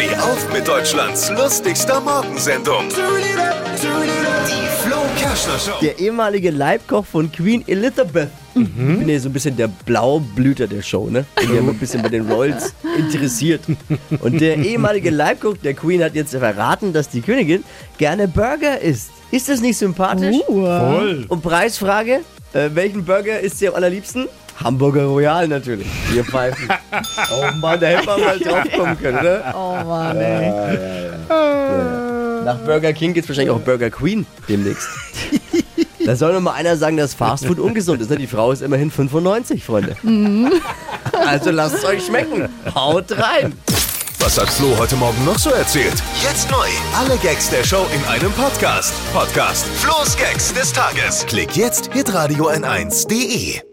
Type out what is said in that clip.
Steh auf mit Deutschlands lustigster Morgensendung. Die Flo Kerschner Show. Der ehemalige Leibkoch von Queen Elizabeth. Ich bin ja so ein bisschen der Blaublüter der Show, ne? Bin ja immer ein bisschen bei den Royals interessiert. Und der ehemalige Leibkoch der Queen hat jetzt verraten, dass die Königin gerne Burger isst. Ist das nicht sympathisch? Voll. Und Preisfrage: äh, Welchen Burger isst ihr am allerliebsten? Hamburger Royal natürlich. Wir pfeifen. oh Mann, da hätte man mal drauf kommen können, ne? Oh Mann, ey. Nach Burger King gibt's wahrscheinlich auch Burger Queen demnächst. Da soll noch mal einer sagen, dass Fastfood ungesund ist. ne? Die Frau ist immerhin 95, Freunde. Also lasst es euch schmecken. Haut rein. Was hat Flo heute Morgen noch so erzählt? Jetzt neu. Alle Gags der Show in einem Podcast. Podcast Flo's Gags des Tages. Klick jetzt hitradio n1.de.